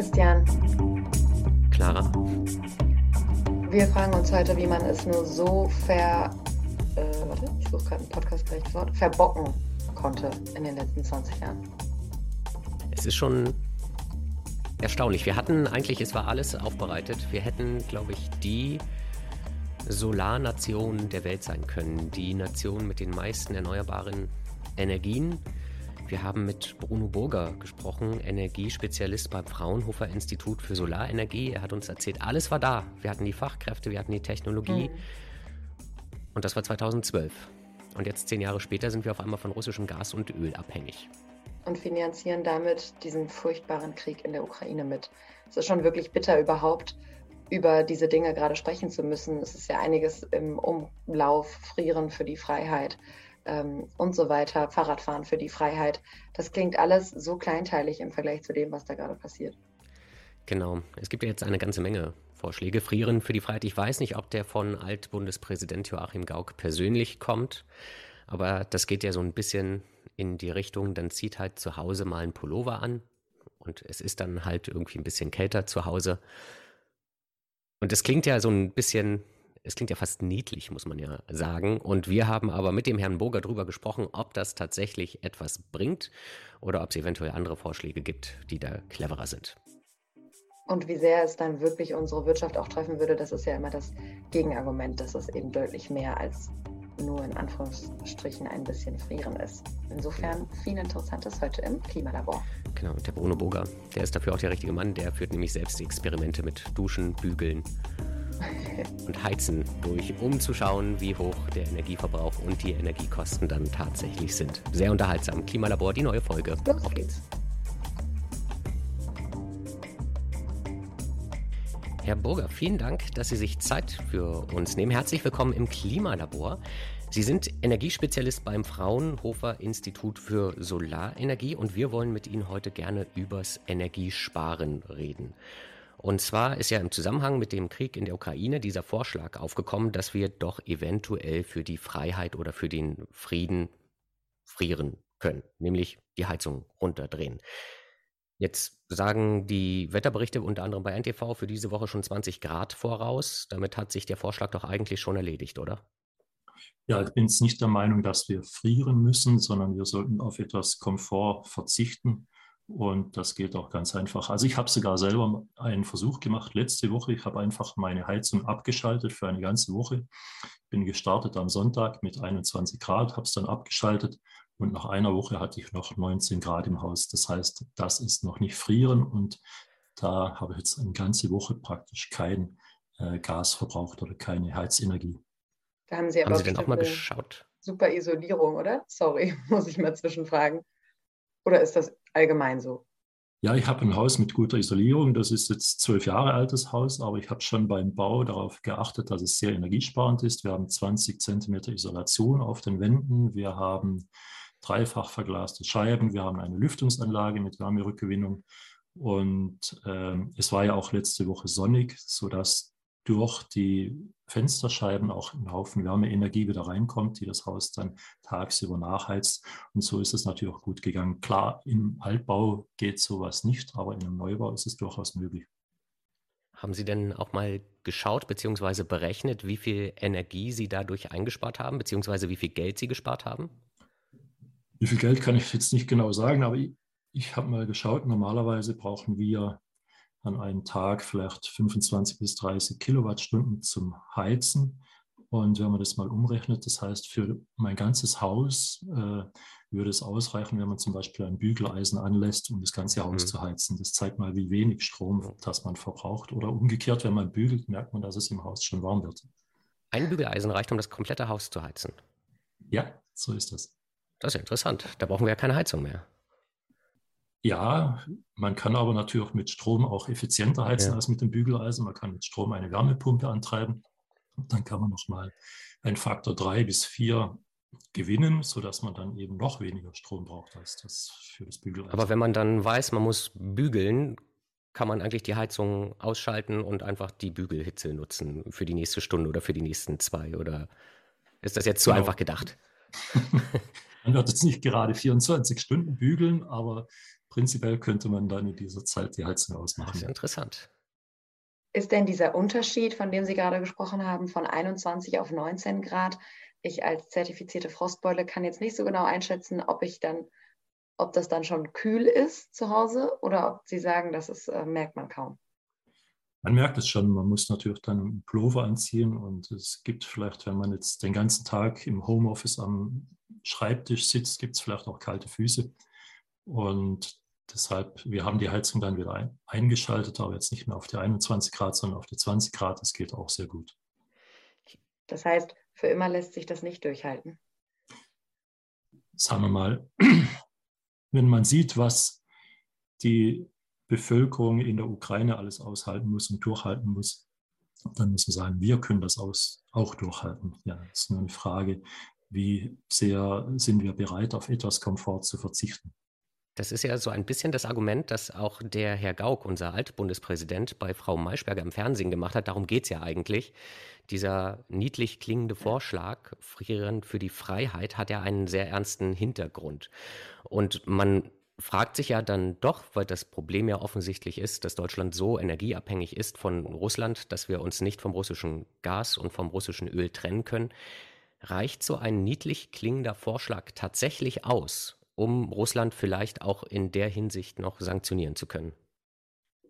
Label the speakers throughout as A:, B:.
A: Christian.
B: Clara.
A: Wir fragen uns heute, wie man es nur so ver. Äh, warte, ich suche gerade ein podcastgerechtes Wort. Verbocken konnte in den letzten 20 Jahren.
B: Es ist schon erstaunlich. Wir hatten eigentlich, es war alles aufbereitet. Wir hätten, glaube ich, die Solarnation der Welt sein können. Die Nation mit den meisten erneuerbaren Energien. Wir haben mit Bruno Burger gesprochen, Energiespezialist beim Fraunhofer Institut für Solarenergie. Er hat uns erzählt, alles war da. Wir hatten die Fachkräfte, wir hatten die Technologie. Mhm. Und das war 2012. Und jetzt, zehn Jahre später, sind wir auf einmal von russischem Gas und Öl abhängig.
A: Und finanzieren damit diesen furchtbaren Krieg in der Ukraine mit. Es ist schon wirklich bitter, überhaupt über diese Dinge gerade sprechen zu müssen. Es ist ja einiges im Umlauf, Frieren für die Freiheit ähm, und so weiter, Fahrradfahren für die Freiheit. Das klingt alles so kleinteilig im Vergleich zu dem, was da gerade passiert.
B: Genau. Es gibt ja jetzt eine ganze Menge Vorschläge. Frieren für die Freiheit. Ich weiß nicht, ob der von Altbundespräsident Joachim Gauck persönlich kommt, aber das geht ja so ein bisschen in die Richtung, dann zieht halt zu Hause mal ein Pullover an und es ist dann halt irgendwie ein bisschen kälter zu Hause. Und es klingt ja so ein bisschen es klingt ja fast niedlich, muss man ja sagen. Und wir haben aber mit dem Herrn Burger darüber gesprochen, ob das tatsächlich etwas bringt oder ob es eventuell andere Vorschläge gibt, die da cleverer sind.
A: Und wie sehr es dann wirklich unsere Wirtschaft auch treffen würde, das ist ja immer das Gegenargument, dass es eben deutlich mehr als nur in Anführungsstrichen ein bisschen frieren ist. Insofern viel Interessantes heute im Klimalabor.
B: Genau, und der Bruno Burger, der ist dafür auch der richtige Mann, der führt nämlich selbst die Experimente mit Duschen, Bügeln und Heizen durch, um zu schauen, wie hoch der Energieverbrauch und die Energiekosten dann tatsächlich sind. Sehr unterhaltsam. Klimalabor, die neue Folge. Auf geht's. Herr Burger, vielen Dank, dass Sie sich Zeit für uns nehmen. Herzlich willkommen im Klimalabor. Sie sind Energiespezialist beim Fraunhofer Institut für Solarenergie und wir wollen mit Ihnen heute gerne übers Energiesparen reden. Und zwar ist ja im Zusammenhang mit dem Krieg in der Ukraine dieser Vorschlag aufgekommen, dass wir doch eventuell für die Freiheit oder für den Frieden frieren können, nämlich die Heizung runterdrehen. Jetzt sagen die Wetterberichte unter anderem bei NTV für diese Woche schon 20 Grad voraus. Damit hat sich der Vorschlag doch eigentlich schon erledigt, oder?
C: Ja, ich bin jetzt nicht der Meinung, dass wir frieren müssen, sondern wir sollten auf etwas Komfort verzichten. Und das geht auch ganz einfach. Also ich habe sogar selber einen Versuch gemacht letzte Woche. Ich habe einfach meine Heizung abgeschaltet für eine ganze Woche. Bin gestartet am Sonntag mit 21 Grad, habe es dann abgeschaltet und nach einer Woche hatte ich noch 19 Grad im Haus. Das heißt, das ist noch nicht frieren und da habe ich jetzt eine ganze Woche praktisch kein äh, Gas verbraucht oder keine Heizenergie.
A: Da haben Sie aber
B: haben Sie denn auch mal geschaut?
A: Super Isolierung, oder? Sorry, muss ich mal zwischenfragen. Oder ist das allgemein so?
C: Ja, ich habe ein Haus mit guter Isolierung. Das ist jetzt zwölf Jahre altes Haus, aber ich habe schon beim Bau darauf geachtet, dass es sehr energiesparend ist. Wir haben 20 Zentimeter Isolation auf den Wänden. Wir haben dreifach verglaste Scheiben. Wir haben eine Lüftungsanlage mit Wärmerückgewinnung. Und äh, es war ja auch letzte Woche sonnig, sodass durch die Fensterscheiben auch ein Haufen Wärmeenergie wieder reinkommt, die das Haus dann tagsüber nachheizt. Und so ist es natürlich auch gut gegangen. Klar, im Altbau geht sowas nicht, aber in einem Neubau ist es durchaus möglich.
B: Haben Sie denn auch mal geschaut bzw. berechnet, wie viel Energie Sie dadurch eingespart haben, beziehungsweise wie viel Geld Sie gespart haben?
C: Wie viel Geld kann ich jetzt nicht genau sagen, aber ich, ich habe mal geschaut, normalerweise brauchen wir an einem Tag vielleicht 25 bis 30 Kilowattstunden zum Heizen. Und wenn man das mal umrechnet, das heißt, für mein ganzes Haus äh, würde es ausreichen, wenn man zum Beispiel ein Bügeleisen anlässt, um das ganze Haus mhm. zu heizen. Das zeigt mal, wie wenig Strom das man verbraucht. Oder umgekehrt, wenn man bügelt, merkt man, dass es im Haus schon warm wird.
B: Ein Bügeleisen reicht, um das komplette Haus zu heizen.
C: Ja, so ist das.
B: Das ist interessant. Da brauchen wir ja keine Heizung mehr.
C: Ja, man kann aber natürlich auch mit Strom auch effizienter heizen ja. als mit dem Bügeleisen. Man kann mit Strom eine Wärmepumpe antreiben. Und dann kann man nochmal einen Faktor drei bis vier gewinnen, sodass man dann eben noch weniger Strom braucht als das für das Bügeleisen.
B: Aber wenn man dann weiß, man muss bügeln, kann man eigentlich die Heizung ausschalten und einfach die Bügelhitze nutzen für die nächste Stunde oder für die nächsten zwei? Oder ist das jetzt zu genau. einfach gedacht?
C: man wird jetzt nicht gerade 24 Stunden bügeln, aber prinzipiell könnte man dann in dieser Zeit die Heizung ausmachen.
B: Das ist interessant.
A: Ist denn dieser Unterschied, von dem Sie gerade gesprochen haben, von 21 auf 19 Grad? Ich als zertifizierte Frostbeule kann jetzt nicht so genau einschätzen, ob ich dann, ob das dann schon kühl ist zu Hause oder ob Sie sagen, das ist, äh, merkt man kaum.
C: Man merkt es schon, man muss natürlich dann einen Pullover anziehen und es gibt vielleicht, wenn man jetzt den ganzen Tag im Homeoffice am Schreibtisch sitzt, gibt es vielleicht auch kalte Füße. Und deshalb, wir haben die Heizung dann wieder ein, eingeschaltet, aber jetzt nicht mehr auf die 21 Grad, sondern auf die 20 Grad. Das geht auch sehr gut.
A: Das heißt, für immer lässt sich das nicht durchhalten.
C: Sagen wir mal, wenn man sieht, was die Bevölkerung in der Ukraine alles aushalten muss und durchhalten muss, dann muss man sagen, wir können das aus, auch durchhalten. Ja, es ist nur eine Frage, wie sehr sind wir bereit, auf etwas Komfort zu verzichten.
B: Das ist ja so ein bisschen das Argument, das auch der Herr Gauck, unser Altbundespräsident, bei Frau Maischberger im Fernsehen gemacht hat. Darum geht es ja eigentlich. Dieser niedlich klingende Vorschlag, Frieren für die Freiheit, hat ja einen sehr ernsten Hintergrund. Und man fragt sich ja dann doch, weil das Problem ja offensichtlich ist, dass Deutschland so energieabhängig ist von Russland, dass wir uns nicht vom russischen Gas und vom russischen Öl trennen können. Reicht so ein niedlich klingender Vorschlag tatsächlich aus, um Russland vielleicht auch in der Hinsicht noch sanktionieren zu können?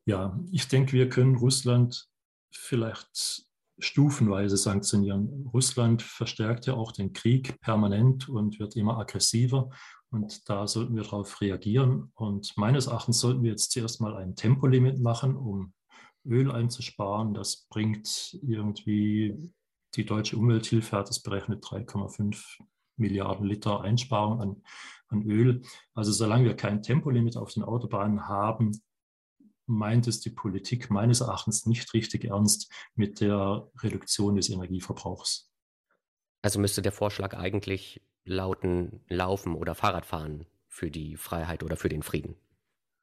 C: Ja, ich denke, wir können Russland vielleicht stufenweise sanktionieren. Russland verstärkt ja auch den Krieg permanent und wird immer aggressiver. Und da sollten wir darauf reagieren. Und meines Erachtens sollten wir jetzt zuerst mal ein Tempolimit machen, um Öl einzusparen. Das bringt irgendwie, die deutsche Umwelthilfe hat es berechnet, 3,5 Milliarden Liter Einsparung an, an Öl. Also solange wir kein Tempolimit auf den Autobahnen haben, meint es die Politik meines Erachtens nicht richtig ernst mit der Reduktion des Energieverbrauchs.
B: Also müsste der Vorschlag eigentlich lauten Laufen oder Fahrradfahren für die Freiheit oder für den Frieden?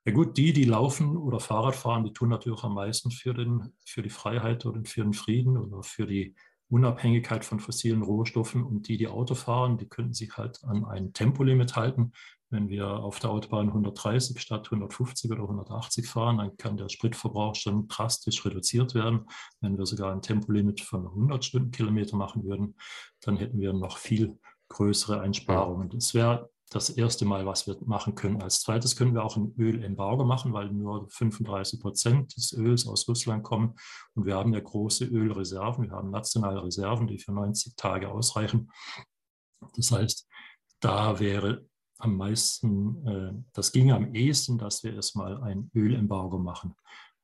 C: Ja gut, die, die laufen oder Fahrrad fahren, die tun natürlich am meisten für, den, für die Freiheit oder für den Frieden oder für die Unabhängigkeit von fossilen Rohstoffen. Und die, die Auto fahren, die könnten sich halt an ein Tempolimit halten. Wenn wir auf der Autobahn 130 statt 150 oder 180 fahren, dann kann der Spritverbrauch schon drastisch reduziert werden. Wenn wir sogar ein Tempolimit von 100 Stundenkilometer machen würden, dann hätten wir noch viel größere Einsparungen. Das wäre das erste Mal, was wir machen können. Als zweites können wir auch ein Ölembargo machen, weil nur 35 Prozent des Öls aus Russland kommen. Und wir haben ja große Ölreserven. Wir haben nationale Reserven, die für 90 Tage ausreichen. Das heißt, da wäre am meisten, äh, das ginge am ehesten, dass wir erstmal ein Ölembargo machen.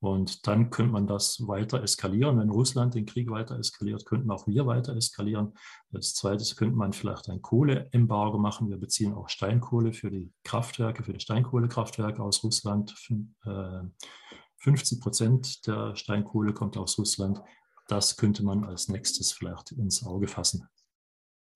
C: Und dann könnte man das weiter eskalieren. Wenn Russland den Krieg weiter eskaliert, könnten auch wir weiter eskalieren. Als zweites könnte man vielleicht ein Kohleembargo machen. Wir beziehen auch Steinkohle für die Kraftwerke, für die Steinkohlekraftwerke aus Russland. 50 äh, Prozent der Steinkohle kommt aus Russland. Das könnte man als nächstes vielleicht ins Auge fassen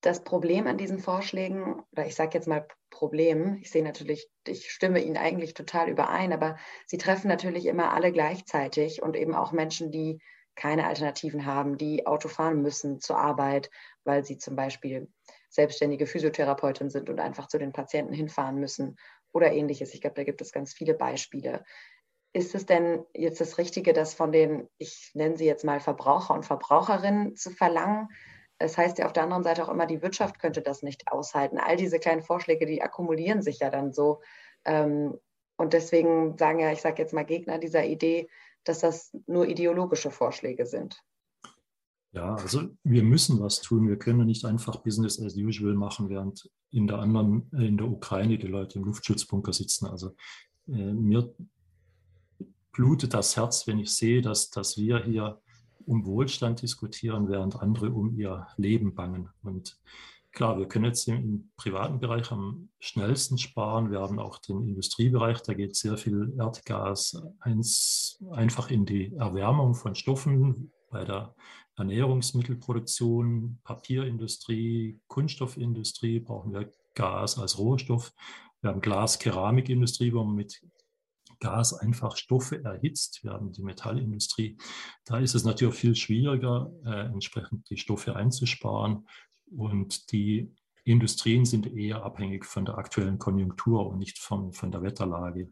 A: das Problem an diesen Vorschlägen, oder ich sage jetzt mal Problem, ich sehe natürlich, ich stimme Ihnen eigentlich total überein, aber sie treffen natürlich immer alle gleichzeitig und eben auch Menschen, die keine Alternativen haben, die Auto fahren müssen zur Arbeit, weil sie zum Beispiel selbstständige Physiotherapeutin sind und einfach zu den Patienten hinfahren müssen oder ähnliches. Ich glaube, da gibt es ganz viele Beispiele. Ist es denn jetzt das Richtige, das von den, ich nenne sie jetzt mal Verbraucher und Verbraucherinnen zu verlangen, es heißt ja auf der anderen Seite auch immer, die Wirtschaft könnte das nicht aushalten. All diese kleinen Vorschläge, die akkumulieren sich ja dann so. Ähm, und deswegen sagen ja, ich sage jetzt mal Gegner dieser Idee, dass das nur ideologische Vorschläge sind.
C: Ja, also wir müssen was tun. Wir können nicht einfach Business as usual machen, während in der anderen, äh, in der Ukraine die Leute im Luftschutzbunker sitzen. Also äh, mir blutet das Herz, wenn ich sehe, dass, dass wir hier um Wohlstand diskutieren, während andere um ihr Leben bangen. Und klar, wir können jetzt im, privaten Bereich am schnellsten sparen. Wir haben auch den Industriebereich, da geht sehr viel Erdgas eins, einfach in die Erwärmung von Stoffen bei der Ernährungsmittelproduktion, Papierindustrie, Kunststoffindustrie brauchen wir Gas als Rohstoff. Wir haben Glas-Keramikindustrie, wo man mit Gas einfach Stoffe erhitzt. Wir haben die Metallindustrie. Da ist es natürlich viel schwieriger, äh, entsprechend die Stoffe einzusparen. Und die Industrien sind eher abhängig von der aktuellen Konjunktur und nicht von, von der Wetterlage.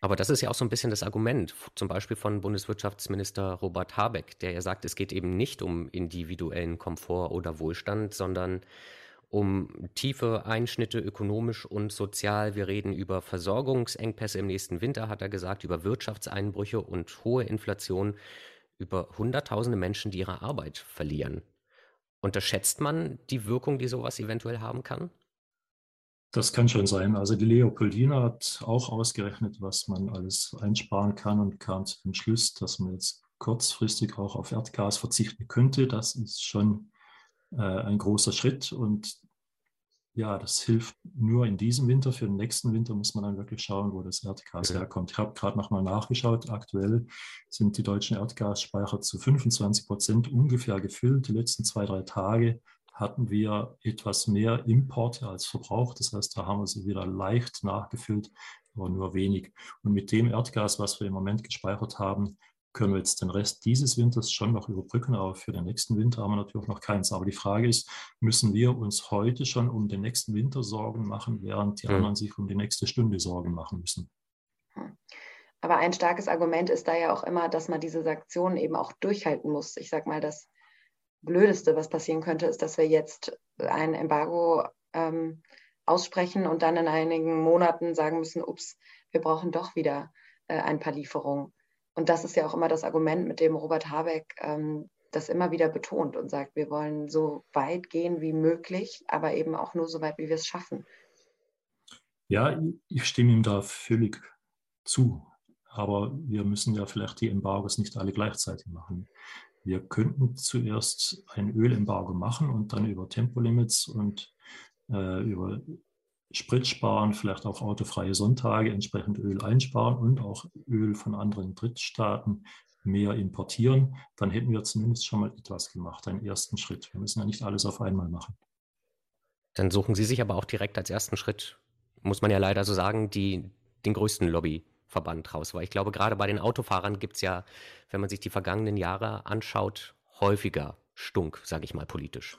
B: Aber das ist ja auch so ein bisschen das Argument, zum Beispiel von Bundeswirtschaftsminister Robert Habeck, der ja sagt, es geht eben nicht um individuellen Komfort oder Wohlstand, sondern um tiefe Einschnitte ökonomisch und sozial. Wir reden über Versorgungsengpässe im nächsten Winter, hat er gesagt, über Wirtschaftseinbrüche und hohe Inflation, über Hunderttausende Menschen, die ihre Arbeit verlieren. Unterschätzt man die Wirkung, die sowas eventuell haben kann?
C: Das kann schon sein. Also die Leopoldina hat auch ausgerechnet, was man alles einsparen kann und kam zu dem Schluss, dass man jetzt kurzfristig auch auf Erdgas verzichten könnte. Das ist schon äh, ein großer Schritt und ja, das hilft nur in diesem Winter. Für den nächsten Winter muss man dann wirklich schauen, wo das Erdgas ja. herkommt. Ich habe gerade nochmal nachgeschaut. Aktuell sind die deutschen Erdgasspeicher zu 25 Prozent ungefähr gefüllt. Die letzten zwei, drei Tage hatten wir etwas mehr Importe als Verbrauch. Das heißt, da haben wir sie wieder leicht nachgefüllt, aber nur wenig. Und mit dem Erdgas, was wir im Moment gespeichert haben, können wir jetzt den Rest dieses Winters schon noch überbrücken, aber für den nächsten Winter haben wir natürlich noch keins. Aber die Frage ist, müssen wir uns heute schon um den nächsten Winter Sorgen machen, während die mhm. anderen sich um die nächste Stunde Sorgen machen müssen?
A: Hm. Aber ein starkes Argument ist da ja auch immer, dass man diese Sanktionen eben auch durchhalten muss. Ich sage mal, das Blödeste, was passieren könnte, ist, dass wir jetzt ein Embargo ähm, aussprechen und dann in einigen Monaten sagen müssen, ups, wir brauchen doch wieder äh, ein paar Lieferungen. Und das ist ja auch immer das Argument, mit dem Robert Habeck ähm, das immer wieder betont und sagt, wir wollen so weit gehen wie möglich, aber eben auch nur so weit, wie wir es schaffen.
C: Ja, ich stimme ihm da völlig zu. Aber wir müssen ja vielleicht die Embargos nicht alle gleichzeitig machen. Wir könnten zuerst ein Ölembargo machen und dann über Tempolimits und äh, über Spritsparen, vielleicht auch autofreie Sonntage, entsprechend Öl einsparen und auch Öl von anderen Drittstaaten mehr importieren, dann hätten wir zumindest schon mal etwas gemacht, einen ersten Schritt. Wir müssen ja nicht alles auf einmal machen.
B: Dann suchen Sie sich aber auch direkt als ersten Schritt, muss man ja leider so sagen, die, den größten Lobbyverband raus. Weil ich glaube, gerade bei den Autofahrern gibt es ja, wenn man sich die vergangenen Jahre anschaut, häufiger Stunk, sage ich mal politisch.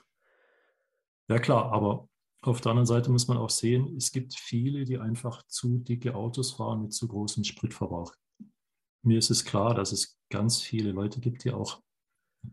C: Ja klar, aber auf der anderen Seite muss man auch sehen, es gibt viele, die einfach zu dicke Autos fahren mit zu großem Spritverbrauch. Mir ist es klar, dass es ganz viele Leute gibt, die auch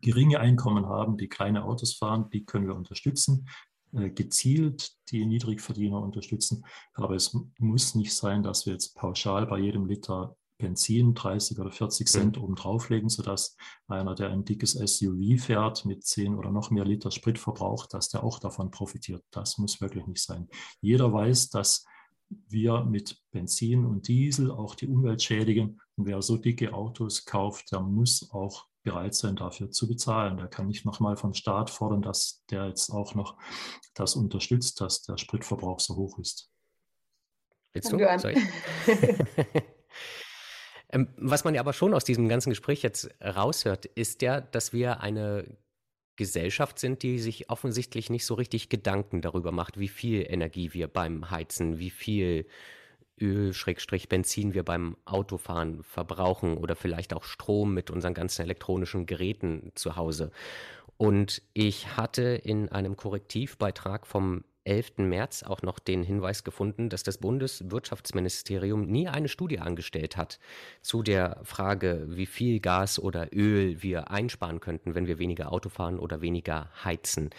C: geringe Einkommen haben, die kleine Autos fahren, die können wir unterstützen, äh, gezielt die Niedrigverdiener unterstützen. Aber es muss nicht sein, dass wir jetzt pauschal bei jedem Liter Benzin 30 oder 40 Cent mhm. oben drauflegen, sodass einer, der ein dickes SUV fährt mit 10 oder noch mehr Liter Sprit verbraucht, dass der auch davon profitiert. Das muss wirklich nicht sein. Jeder weiß, dass wir mit Benzin und Diesel auch die Umwelt schädigen. Und wer so dicke Autos kauft, der muss auch bereit sein, dafür zu bezahlen. Der kann nicht nochmal vom Staat fordern, dass der jetzt auch noch das unterstützt, dass der Spritverbrauch so hoch ist.
B: Willst du? Ähm, was man ja aber schon aus diesem ganzen Gespräch jetzt raushört, ist ja, dass wir eine Gesellschaft sind, die sich offensichtlich nicht so richtig Gedanken darüber macht, wie viel Energie wir beim Heizen, wie viel Öl, Schrägstrich, Benzin wir beim Autofahren verbrauchen oder vielleicht auch Strom mit unseren ganzen elektronischen Geräten zu Hause. Und ich hatte in einem Korrektivbeitrag vom 11. März auch noch den Hinweis gefunden, dass das Bundeswirtschaftsministerium nie eine Studie angestellt hat zu der Frage, wie viel Gas oder Öl wir einsparen könnten, wenn wir weniger Auto fahren oder weniger heizen.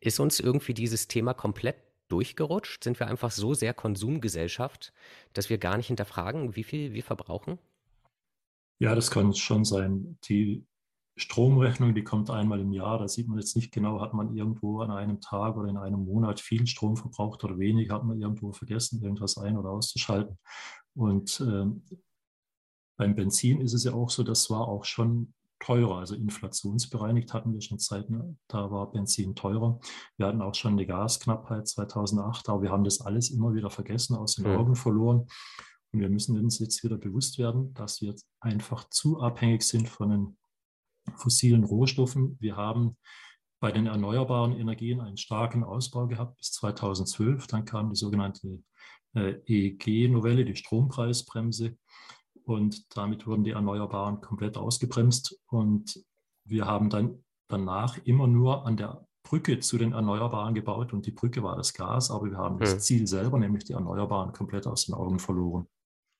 B: Ist uns irgendwie dieses Thema komplett durchgerutscht? Sind wir einfach so sehr Konsumgesellschaft, dass wir gar nicht hinterfragen, wie viel wir verbrauchen?
C: Ja, das kann schon sein. Die Stromrechnung, die kommt einmal im Jahr. Da sieht man jetzt nicht genau, hat man irgendwo an einem Tag oder in einem Monat viel Strom verbraucht oder wenig, hat man irgendwo vergessen, irgendwas ein- oder auszuschalten. Und ähm, beim Benzin ist es ja auch so, das war auch schon teurer. Also inflationsbereinigt hatten wir schon Zeiten, da war Benzin teurer. Wir hatten auch schon eine Gasknappheit 2008, aber wir haben das alles immer wieder vergessen, aus den Augen verloren. Und wir müssen uns jetzt wieder bewusst werden, dass wir jetzt einfach zu abhängig sind von den fossilen Rohstoffen. Wir haben bei den erneuerbaren Energien einen starken Ausbau gehabt bis 2012. Dann kam die sogenannte äh, EEG-Novelle, die Strompreisbremse. Und damit wurden die Erneuerbaren komplett ausgebremst. Und wir haben dann danach immer nur an der Brücke zu den Erneuerbaren gebaut. Und die Brücke war das Gas, aber wir haben das hm. Ziel selber, nämlich die Erneuerbaren, komplett aus den Augen verloren.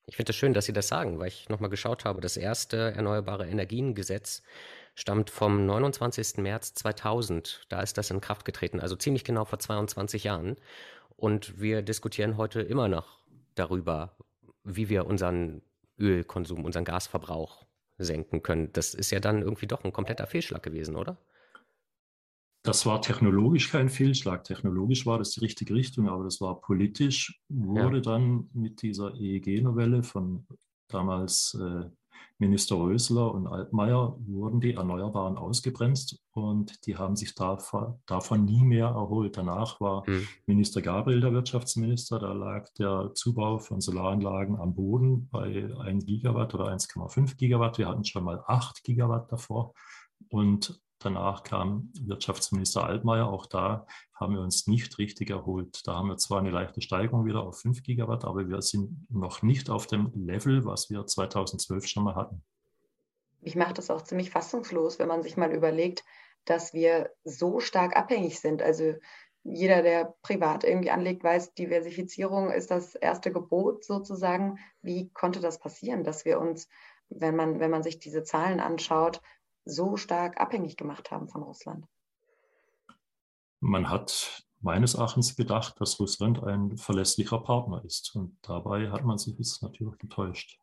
B: Ich finde es das schön, dass Sie das sagen, weil ich nochmal geschaut habe. Das erste Erneuerbare Energiengesetz stammt vom 29. März 2000. Da ist das in Kraft getreten, also ziemlich genau vor 22 Jahren. Und wir diskutieren heute immer noch darüber, wie wir unseren Ölkonsum, unseren Gasverbrauch senken können. Das ist ja dann irgendwie doch ein kompletter Fehlschlag gewesen, oder?
C: Das war technologisch kein Fehlschlag. Technologisch war das die richtige Richtung, aber das war politisch, wurde ja. dann mit dieser EEG-Novelle von damals äh, Minister Rösler und Altmaier wurden die Erneuerbaren ausgebremst und die haben sich davon, davon nie mehr erholt. Danach war mhm. Minister Gabriel der Wirtschaftsminister, da lag der Zubau von Solaranlagen am Boden bei 1 Gigawatt oder 1,5 Gigawatt. Wir hatten schon mal 8 Gigawatt davor und Danach kam Wirtschaftsminister Altmaier. Auch da haben wir uns nicht richtig erholt. Da haben wir zwar eine leichte Steigerung wieder auf 5 Gigawatt, aber wir sind noch nicht auf dem Level, was wir 2012 schon mal hatten.
A: Ich mache das auch ziemlich fassungslos, wenn man sich mal überlegt, dass wir so stark abhängig sind. Also jeder, der privat irgendwie anlegt, weiß, Diversifizierung ist das erste Gebot sozusagen. Wie konnte das passieren, dass wir uns, wenn man, wenn man sich diese Zahlen anschaut, so stark abhängig gemacht haben von Russland?
C: Man hat meines Erachtens gedacht, dass Russland ein verlässlicher Partner ist. Und dabei hat man sich jetzt natürlich getäuscht.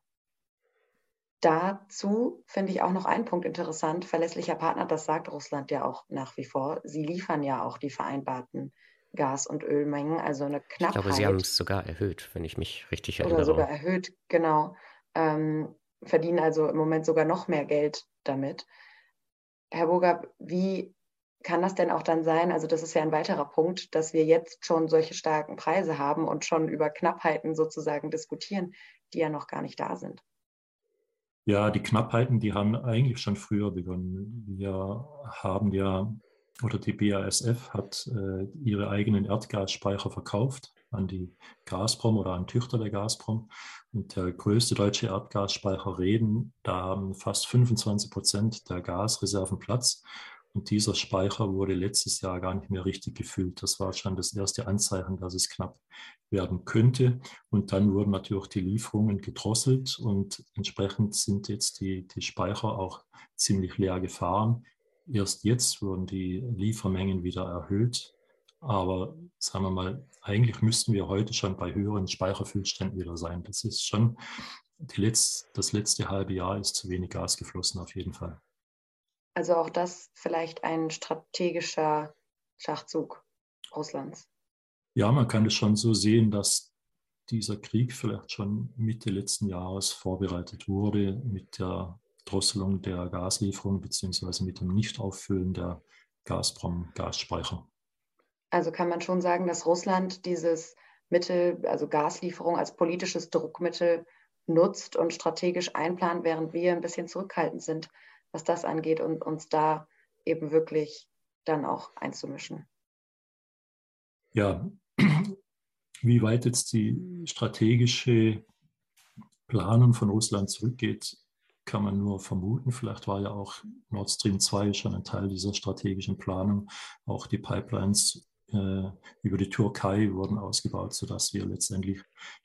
A: Dazu finde ich auch noch einen Punkt interessant. Verlässlicher Partner, das sagt Russland ja auch nach wie vor. Sie liefern ja auch die vereinbarten Gas- und Ölmengen, also eine Knappheit.
B: Ich glaube, Sie haben es sogar erhöht, wenn ich mich richtig erinnere.
A: Oder sogar erhöht, genau. Ähm, verdienen also im Moment sogar noch mehr Geld damit. Herr Burger, wie kann das denn auch dann sein? Also das ist ja ein weiterer Punkt, dass wir jetzt schon solche starken Preise haben und schon über Knappheiten sozusagen diskutieren, die ja noch gar nicht da sind.
C: Ja, die Knappheiten, die haben eigentlich schon früher begonnen. Wir haben ja, oder die BASF hat äh, ihre eigenen Erdgasspeicher verkauft an die Gazprom oder an Tüchter der Gazprom. Und der größte deutsche Erdgasspeicher Reden, da haben fast 25 Prozent der Gasreserven Platz. Und dieser Speicher wurde letztes Jahr gar nicht mehr richtig gefüllt. Das war schon das erste Anzeichen, dass es knapp werden könnte. Und dann wurden natürlich die Lieferungen gedrosselt und entsprechend sind jetzt die, die Speicher auch ziemlich leer gefahren. Erst jetzt wurden die Liefermengen wieder erhöht. Aber sagen wir mal, eigentlich müssten wir heute schon bei höheren Speicherfüllständen wieder sein. Das ist schon, Letz-, das letzte halbe Jahr ist zu wenig Gas geflossen, auf jeden Fall.
A: Also auch das vielleicht ein strategischer Schachzug Russlands.
C: Ja, man kann es schon so sehen, dass dieser Krieg vielleicht schon Mitte letzten Jahres vorbereitet wurde mit der Drosselung der Gaslieferung beziehungsweise mit dem Nichtauffüllen der Gazprom-Gasspeicher.
A: Also kann man schon sagen, dass Russland dieses Mittel, also Gaslieferung als politisches Druckmittel nutzt und strategisch einplant, während wir ein bisschen zurückhaltend sind, was das angeht und uns da eben wirklich dann auch einzumischen.
C: Ja, wie weit jetzt die strategische Planung von Russland zurückgeht, kann man nur vermuten. Vielleicht war ja auch Nord Stream 2 schon ein Teil dieser strategischen Planung. Auch die Pipelines über die Türkei wurden ausgebaut, sodass wir letztendlich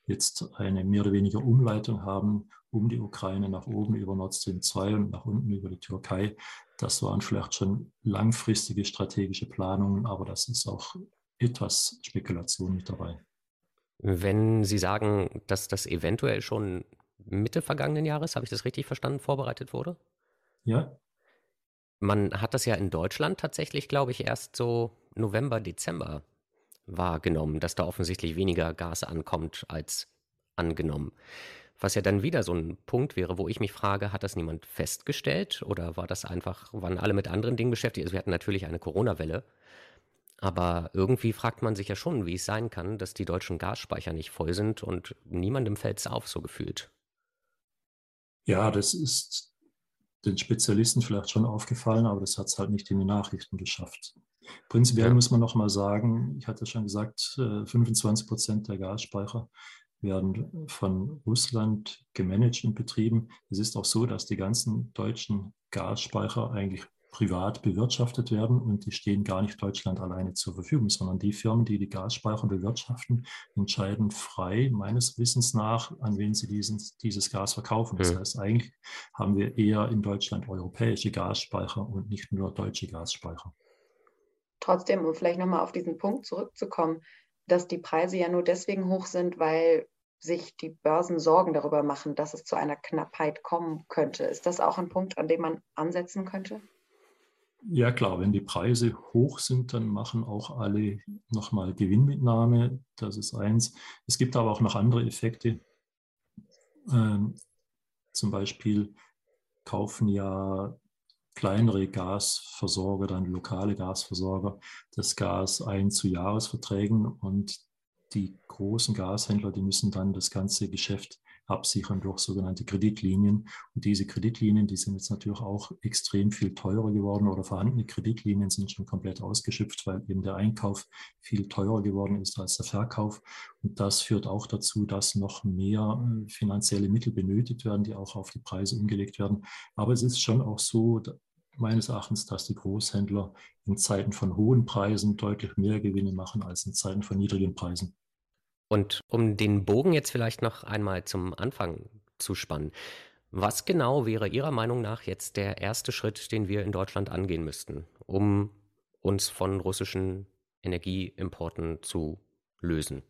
C: jetzt eine mehr oder weniger Umleitung haben um die Ukraine nach oben über Nord Stream 2 und nach unten über die Türkei. Das waren vielleicht schon langfristige strategische Planungen, aber das ist auch etwas Spekulation mit dabei.
B: Wenn Sie sagen, dass das eventuell schon Mitte vergangenen Jahres, habe ich das richtig verstanden, vorbereitet wurde?
C: Ja.
B: Man hat das ja in Deutschland tatsächlich, glaube ich, erst so November, Dezember wahrgenommen, dass da offensichtlich weniger Gas ankommt als angenommen. Was ja dann wieder so ein Punkt wäre, wo ich mich frage, hat das niemand festgestellt oder war das einfach, waren alle mit anderen Dingen beschäftigt? Also wir hatten natürlich eine Corona-Welle, aber irgendwie fragt man sich ja schon, wie es sein kann, dass die deutschen Gasspeicher nicht voll sind und niemandem fällt es auf, so gefühlt.
C: Ja, das ist den Spezialisten vielleicht schon aufgefallen, aber das hat es halt nicht in die Nachrichten geschafft. Prinzipiell ja. muss man noch mal sagen, ich hatte schon gesagt, 25 äh, Prozent der Gasspeicher werden von Russland gemanagt und betrieben. Es ist auch so, dass die ganzen deutschen Gasspeicher eigentlich privat bewirtschaftet werden und die stehen gar nicht Deutschland alleine zur Verfügung, sondern die Firmen, die die Gasspeicher bewirtschaften, entscheiden frei, meines Wissens nach, an wen sie diesen, dieses Gas verkaufen. Das heißt, eigentlich haben wir eher in Deutschland europäische Gasspeicher und nicht nur deutsche Gasspeicher.
A: Trotzdem, um vielleicht nochmal auf diesen Punkt zurückzukommen, dass die Preise ja nur deswegen hoch sind, weil sich die Börsen Sorgen darüber machen, dass es zu einer Knappheit kommen könnte. Ist das auch ein Punkt, an dem man ansetzen könnte?
C: Ja klar, wenn die Preise hoch sind, dann machen auch alle nochmal Gewinnmitnahme. Das ist eins. Es gibt aber auch noch andere Effekte. Ähm, zum Beispiel kaufen ja kleinere Gasversorger, dann lokale Gasversorger, das Gas ein zu Jahresverträgen. Und die großen Gashändler, die müssen dann das ganze Geschäft absichern durch sogenannte Kreditlinien. Und diese Kreditlinien, die sind jetzt natürlich auch extrem viel teurer geworden oder vorhandene Kreditlinien sind schon komplett ausgeschöpft, weil eben der Einkauf viel teurer geworden ist als der Verkauf. Und das führt auch dazu, dass noch mehr äh, finanzielle Mittel benötigt werden, die auch auf die Preise umgelegt werden. Aber es ist schon auch so, meines Erachtens, dass die Großhändler in Zeiten von hohen Preisen deutlich mehr Gewinne machen als in Zeiten von niedrigen Preisen.
B: Und um den Bogen jetzt vielleicht noch einmal zum Anfang zu spannen, was genau wäre Ihrer Meinung nach jetzt der erste Schritt, den wir in Deutschland angehen müssten, um uns von russischen Energieimporten zu lösen?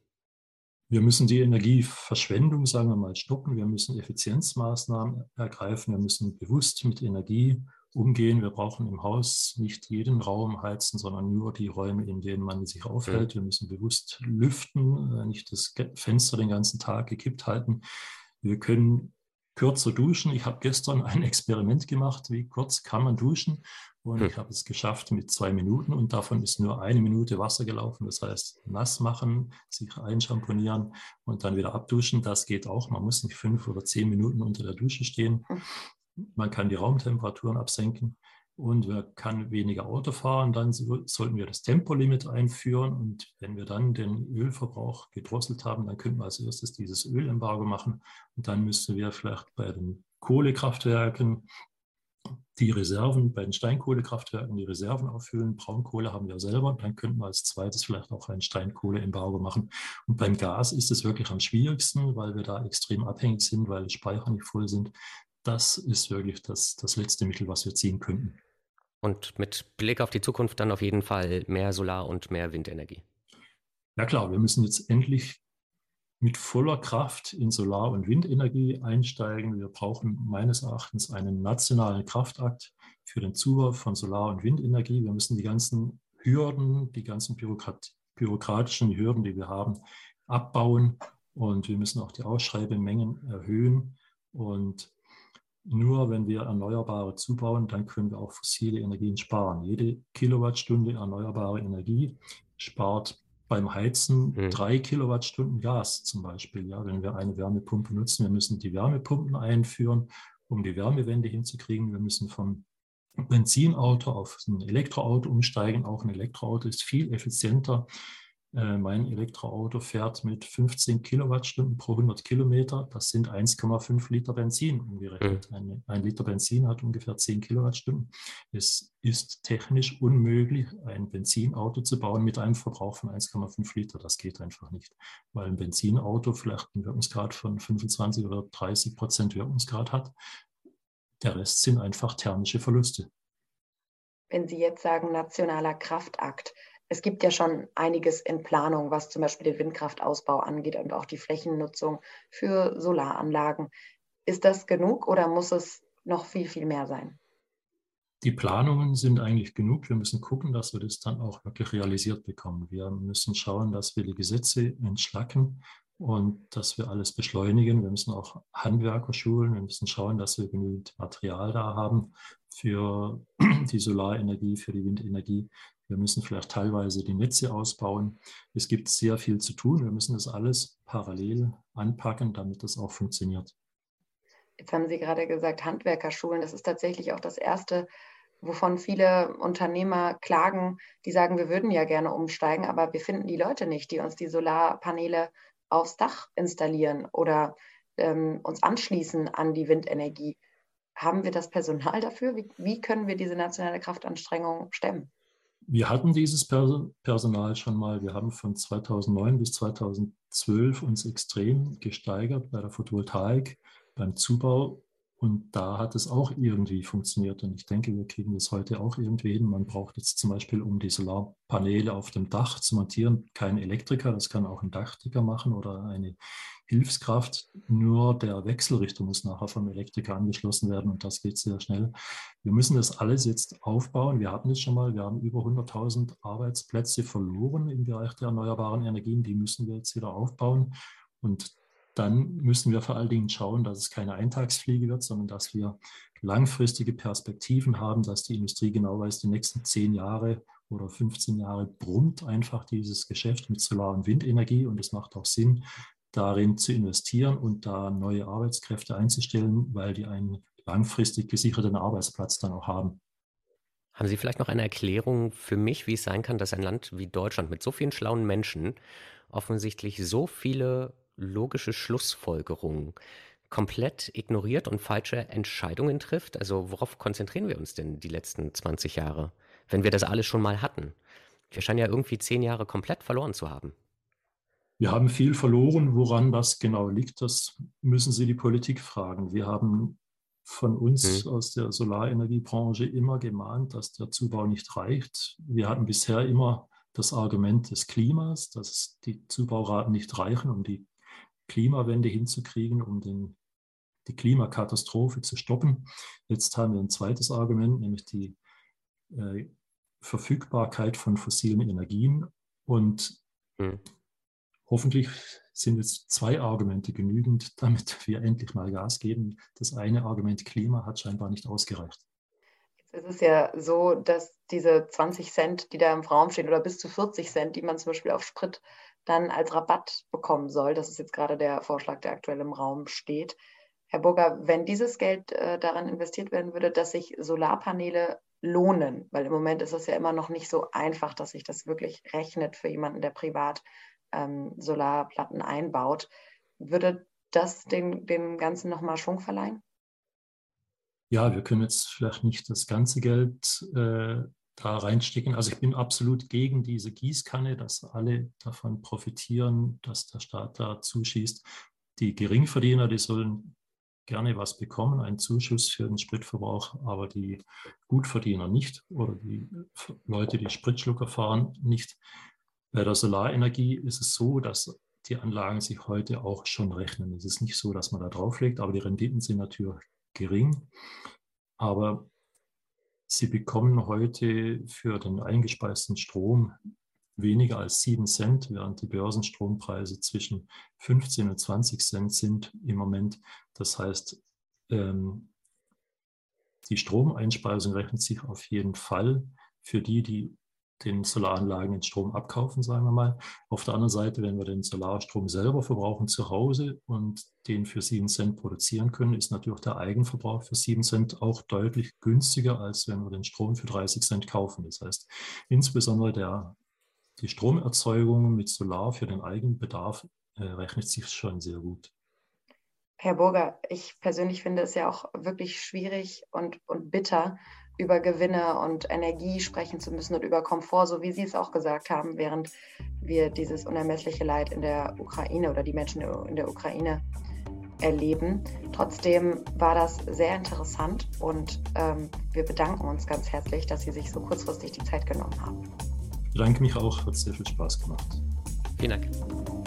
C: Wir müssen die Energieverschwendung, sagen wir mal, stoppen. Wir müssen Effizienzmaßnahmen ergreifen. Wir müssen bewusst mit Energie umgehen. Wir brauchen im Haus nicht jeden Raum heizen, sondern nur die Räume, in denen man sich aufhält. Wir müssen bewusst lüften, äh, nicht das Fenster den ganzen Tag gekippt halten. Wir können kürzer duschen. Ich habe gestern ein Experiment gemacht, wie kurz kann man duschen. Und hm. ich habe es geschafft mit zwei Minuten und davon ist nur eine Minute Wasser gelaufen. Das heißt, nass machen, sich einschamponieren und dann wieder abduschen. Das geht auch. Man muss nicht fünf oder zehn Minuten unter der Dusche stehen. Man kann die Raumtemperaturen absenken und man kann weniger Auto fahren. Dann sollten wir das Tempolimit einführen. Und wenn wir dann den Ölverbrauch gedrosselt haben, dann könnten wir als erstes dieses Ölembargo machen. Und dann müssten wir vielleicht bei den Kohlekraftwerken die Reserven, bei den Steinkohlekraftwerken die Reserven auffüllen. Braunkohle haben wir selber. Dann könnten wir als zweites vielleicht auch ein Steinkohleembargo machen. Und beim Gas ist es wirklich am schwierigsten, weil wir da extrem abhängig sind, weil die Speicher nicht voll sind das ist wirklich das, das letzte Mittel, was wir ziehen könnten.
B: Und mit Blick auf die Zukunft dann auf jeden Fall mehr Solar- und mehr Windenergie.
C: Ja klar, wir müssen jetzt endlich mit voller Kraft in Solar- und Windenergie einsteigen. Wir brauchen meines Erachtens einen nationalen Kraftakt für den Zuwurf von Solar- und Windenergie. Wir müssen die ganzen Hürden, die ganzen Bürokrat bürokratischen Hürden, die wir haben, abbauen. Und wir müssen auch die Ausschreibemengen erhöhen. Und nur wenn wir Erneuerbare zubauen, dann können wir auch fossile Energien sparen. Jede Kilowattstunde erneuerbare Energie spart beim Heizen mhm. drei Kilowattstunden Gas zum Beispiel. Ja, wenn wir eine Wärmepumpe nutzen, wir müssen die Wärmepumpen einführen, um die Wärmewende hinzukriegen. Wir müssen vom Benzinauto auf ein Elektroauto umsteigen. Auch ein Elektroauto ist viel effizienter mein Elektroauto fährt mit 15 Kilowattstunden pro 100 Kilometer. Das sind 1,5 Liter Benzin umgerechnet. Mhm. Ein, ein, Liter Benzin hat ungefähr 10 Kilowattstunden. Es ist technisch unmöglich, ein Benzinauto zu bauen mit einem Verbrauch von 1,5 Liter. Das geht einfach nicht, weil ein Benzinauto vielleicht einen Wirkungsgrad von 25 oder 30 Prozent Wirkungsgrad hat. Der Rest sind einfach thermische Verluste.
A: Wenn Sie jetzt sagen, nationaler Kraftakt, es gibt ja schon einiges in Planung, was zum Beispiel den Windkraftausbau angeht und auch die Flächennutzung für Solaranlagen. Ist das genug oder muss es noch viel, viel mehr sein?
C: Die Planungen sind eigentlich genug. Wir müssen gucken, dass wir das dann auch wirklich realisiert bekommen. Wir müssen schauen, dass wir die Gesetze entschlacken und dass wir alles beschleunigen. Wir müssen auch Handwerker schulen. Wir müssen schauen, dass wir genügend Material da haben für die Solarenergie, für die Windenergie. Wir müssen vielleicht teilweise die Netze ausbauen. Es gibt sehr viel zu tun. Wir müssen das alles parallel anpacken, damit das auch funktioniert.
A: Jetzt haben Sie gerade gesagt, Handwerkerschulen. Das ist tatsächlich auch das Erste, wovon viele Unternehmer klagen, die sagen, wir würden ja gerne umsteigen, aber wir finden die Leute nicht, die uns die Solarpaneele aufs Dach installieren oder ähm, uns anschließen an die Windenergie. Haben wir das Personal dafür? Wie, wie können wir diese nationale Kraftanstrengung stemmen?
C: Wir hatten dieses Personal schon mal. Wir haben von 2009 bis 2012 uns extrem gesteigert bei der Photovoltaik, beim Zubau und da hat es auch irgendwie funktioniert. Und ich denke, wir kriegen das heute auch irgendwie hin. Man braucht jetzt zum Beispiel, um die Solarpaneele auf dem Dach zu montieren, keinen Elektriker. Das kann auch ein Dachdecker machen oder eine Hilfskraft. Nur der Wechselrichter muss nachher vom Elektriker angeschlossen werden und das geht sehr schnell. Wir müssen das alles jetzt aufbauen. Wir hatten es schon mal. Wir haben über 100.000 Arbeitsplätze verloren im Bereich der erneuerbaren Energien. Die müssen wir jetzt wieder aufbauen. Und dann müssen wir vor allen Dingen schauen, dass es keine Eintagsfliege wird, sondern dass wir langfristige Perspektiven haben, dass die Industrie genau weiß, die nächsten zehn Jahre oder 15 Jahre brummt einfach dieses Geschäft mit Solar- und Windenergie und es macht auch Sinn, darin zu investieren und da neue Arbeitskräfte einzustellen, weil die einen langfristig gesicherten Arbeitsplatz dann auch haben.
B: Haben Sie vielleicht noch eine Erklärung für mich, wie es sein kann, dass ein Land wie Deutschland mit so vielen schlauen Menschen offensichtlich so viele logische Schlussfolgerungen komplett ignoriert und falsche Entscheidungen trifft? Also worauf konzentrieren wir uns denn die letzten 20 Jahre, wenn wir das alles schon mal hatten? Wir scheinen ja irgendwie zehn Jahre komplett verloren zu haben.
C: Wir haben viel verloren. Woran das genau liegt, das müssen Sie die Politik fragen. Wir haben von uns hm. aus der Solarenergiebranche immer gemahnt, dass der Zubau nicht reicht. Wir hatten bisher immer das Argument des Klimas, dass die Zubauraten nicht reichen, um die Klimawende hinzukriegen, um den, die Klimakatastrophe zu stoppen. Jetzt haben wir ein zweites Argument, nämlich die äh, Verfügbarkeit von fossilen Energien. Und mhm. hoffentlich sind jetzt zwei Argumente genügend, damit wir endlich mal Gas geben. Das eine Argument Klima hat scheinbar nicht ausgereicht.
A: Jetzt ist es ja so, dass diese 20 Cent, die da im Raum stehen, oder bis zu 40 Cent, die man zum Beispiel auf Sprit dann als Rabatt bekommen soll. Das ist jetzt gerade der Vorschlag, der aktuell im Raum steht. Herr Burger, wenn dieses Geld äh, daran investiert werden würde, dass sich Solarpaneele lohnen, weil im Moment ist es ja immer noch nicht so einfach, dass sich das wirklich rechnet für jemanden, der privat ähm, Solarplatten einbaut, würde das den, dem Ganzen nochmal Schwung verleihen?
C: Ja, wir können jetzt vielleicht nicht das ganze Geld äh, da reinstecken. Also ich bin absolut gegen diese Gießkanne, dass alle davon profitieren, dass der Staat da zuschießt. Die Geringverdiener, die sollen gerne was bekommen, einen Zuschuss für den Spritverbrauch, aber die Gutverdiener nicht oder die Leute, die Spritschlucker fahren, nicht. Bei der Solarenergie ist es so, dass die Anlagen sich heute auch schon rechnen. Es ist nicht so, dass man da drauflegt, aber die Renditen sind natürlich gering. Aber Sie bekommen heute für den eingespeisten Strom weniger als 7 Cent, während die Börsenstrompreise zwischen 15 und 20 Cent sind im Moment. Das heißt, ähm, die Stromeinspeisung rechnet sich auf jeden Fall für die, die den Solaranlagen den Strom abkaufen, sagen wir mal. Auf der anderen Seite, wenn wir den Solarstrom selber verbrauchen zu Hause und den für 7 Cent produzieren können, ist natürlich der Eigenverbrauch für 7 Cent auch deutlich günstiger, als wenn wir den Strom für 30 Cent kaufen. Das heißt, insbesondere der, die Stromerzeugung mit Solar für den Eigenbedarf äh, rechnet sich schon sehr gut.
A: Herr Burger, ich persönlich finde es ja auch wirklich schwierig und, und bitter, über Gewinne und Energie sprechen zu müssen und über Komfort, so wie Sie es auch gesagt haben, während wir dieses unermessliche Leid in der Ukraine oder die Menschen in der Ukraine erleben. Trotzdem war das sehr interessant und ähm, wir bedanken uns ganz herzlich, dass Sie sich so kurzfristig die Zeit genommen haben.
C: Ich bedanke mich auch, hat sehr viel Spaß gemacht.
B: Vielen Dank.